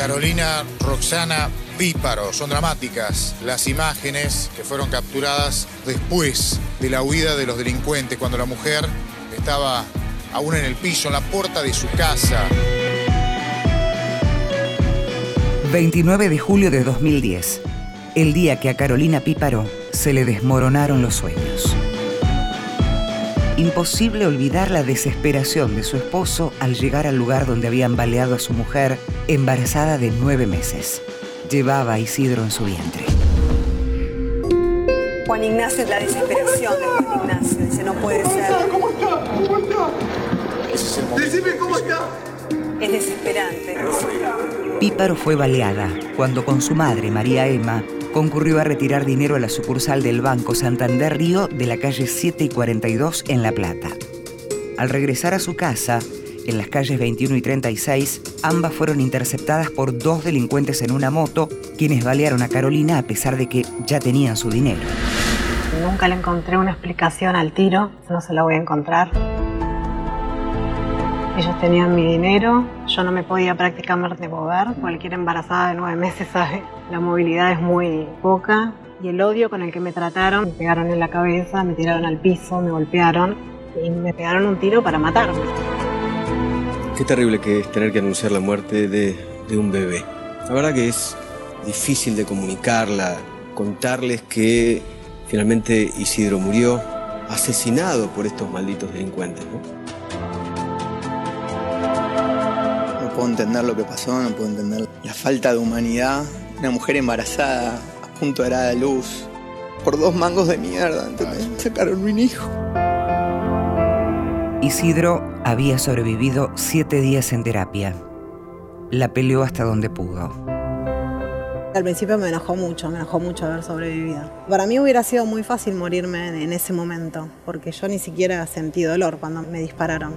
Carolina Roxana Píparo. Son dramáticas las imágenes que fueron capturadas después de la huida de los delincuentes, cuando la mujer estaba aún en el piso, en la puerta de su casa. 29 de julio de 2010, el día que a Carolina Píparo se le desmoronaron los sueños. Imposible olvidar la desesperación de su esposo al llegar al lugar donde habían baleado a su mujer, embarazada de nueve meses. Llevaba a Isidro en su vientre. Juan Ignacio, la desesperación de Juan Ignacio. Dice, no puede ser. ¿Cómo está? ¿Cómo está? Decime cómo está. Es desesperante. Píparo fue baleada cuando con su madre, María Emma, concurrió a retirar dinero a la sucursal del Banco Santander Río de la calle 7 y 42 en La Plata. Al regresar a su casa, en las calles 21 y 36, ambas fueron interceptadas por dos delincuentes en una moto, quienes balearon a Carolina a pesar de que ya tenían su dinero. Nunca le encontré una explicación al tiro, no se la voy a encontrar. Ellos tenían mi dinero, yo no me podía prácticamente mover. Cualquier embarazada de nueve meses sabe, la movilidad es muy poca. Y el odio con el que me trataron, me pegaron en la cabeza, me tiraron al piso, me golpearon y me pegaron un tiro para matarme. Qué terrible que es tener que anunciar la muerte de, de un bebé. La verdad que es difícil de comunicarla, contarles que finalmente Isidro murió asesinado por estos malditos delincuentes. ¿no? Puedo entender lo que pasó, no puedo entender la falta de humanidad. Una mujer embarazada, a punto de dar a luz, por dos mangos de mierda, ¿entendés? Sacaron un hijo. Isidro había sobrevivido siete días en terapia. La peleó hasta donde pudo. Al principio me enojó mucho, me enojó mucho haber sobrevivido. Para mí hubiera sido muy fácil morirme en ese momento, porque yo ni siquiera sentí dolor cuando me dispararon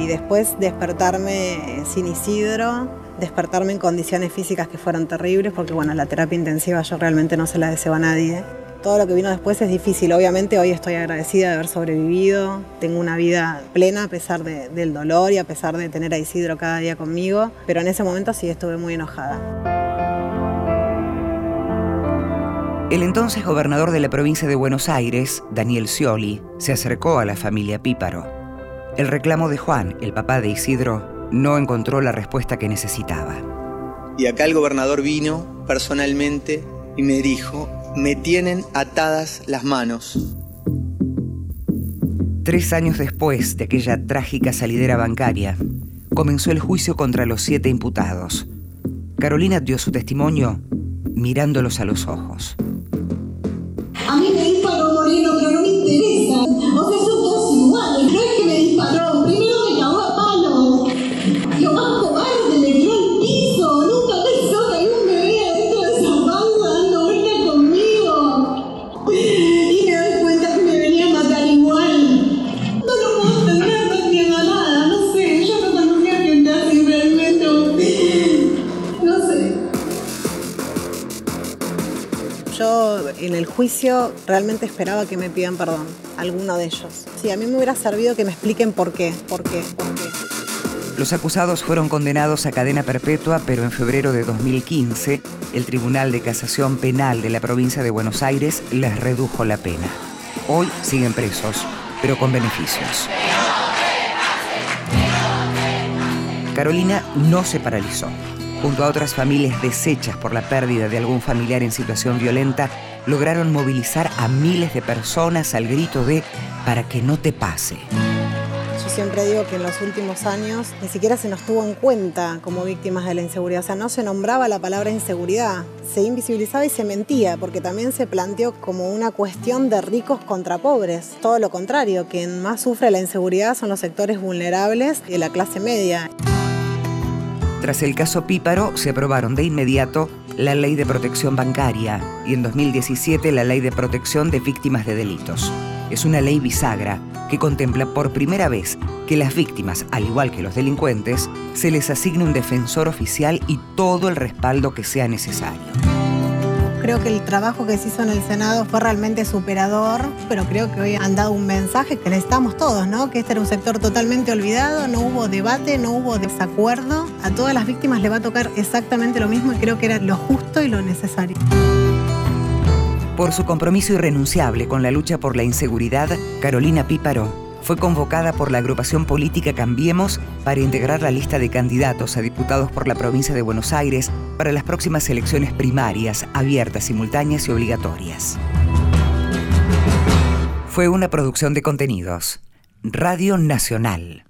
y después despertarme sin Isidro, despertarme en condiciones físicas que fueron terribles, porque bueno, la terapia intensiva yo realmente no se la deseo a nadie. Todo lo que vino después es difícil. Obviamente hoy estoy agradecida de haber sobrevivido. Tengo una vida plena a pesar del dolor y a pesar de tener a Isidro cada día conmigo. Pero en ese momento sí estuve muy enojada. El entonces gobernador de la provincia de Buenos Aires, Daniel Scioli, se acercó a la familia Píparo. El reclamo de Juan, el papá de Isidro, no encontró la respuesta que necesitaba. Y acá el gobernador vino personalmente y me dijo, me tienen atadas las manos. Tres años después de aquella trágica salidera bancaria, comenzó el juicio contra los siete imputados. Carolina dio su testimonio mirándolos a los ojos. A mí me Yo en el juicio realmente esperaba que me pidan perdón, alguno de ellos. Sí, a mí me hubiera servido que me expliquen por qué, por qué, por qué. Los acusados fueron condenados a cadena perpetua, pero en febrero de 2015, el Tribunal de Casación Penal de la provincia de Buenos Aires les redujo la pena. Hoy siguen presos, pero con beneficios. Carolina no se paralizó. Junto a otras familias deshechas por la pérdida de algún familiar en situación violenta, lograron movilizar a miles de personas al grito de para que no te pase. Yo siempre digo que en los últimos años ni siquiera se nos tuvo en cuenta como víctimas de la inseguridad. O sea, no se nombraba la palabra inseguridad. Se invisibilizaba y se mentía, porque también se planteó como una cuestión de ricos contra pobres. Todo lo contrario, quien más sufre la inseguridad son los sectores vulnerables de la clase media. Tras el caso Píparo, se aprobaron de inmediato la Ley de Protección Bancaria y en 2017 la Ley de Protección de Víctimas de Delitos. Es una ley bisagra que contempla por primera vez que las víctimas, al igual que los delincuentes, se les asigne un defensor oficial y todo el respaldo que sea necesario. Creo que el trabajo que se hizo en el Senado fue realmente superador, pero creo que hoy han dado un mensaje que necesitamos todos, ¿no? Que este era un sector totalmente olvidado, no hubo debate, no hubo desacuerdo. A todas las víctimas le va a tocar exactamente lo mismo y creo que era lo justo y lo necesario. Por su compromiso irrenunciable con la lucha por la inseguridad, Carolina Píparo fue convocada por la agrupación política Cambiemos para integrar la lista de candidatos a diputados por la provincia de Buenos Aires para las próximas elecciones primarias, abiertas, simultáneas y obligatorias. Fue una producción de contenidos. Radio Nacional.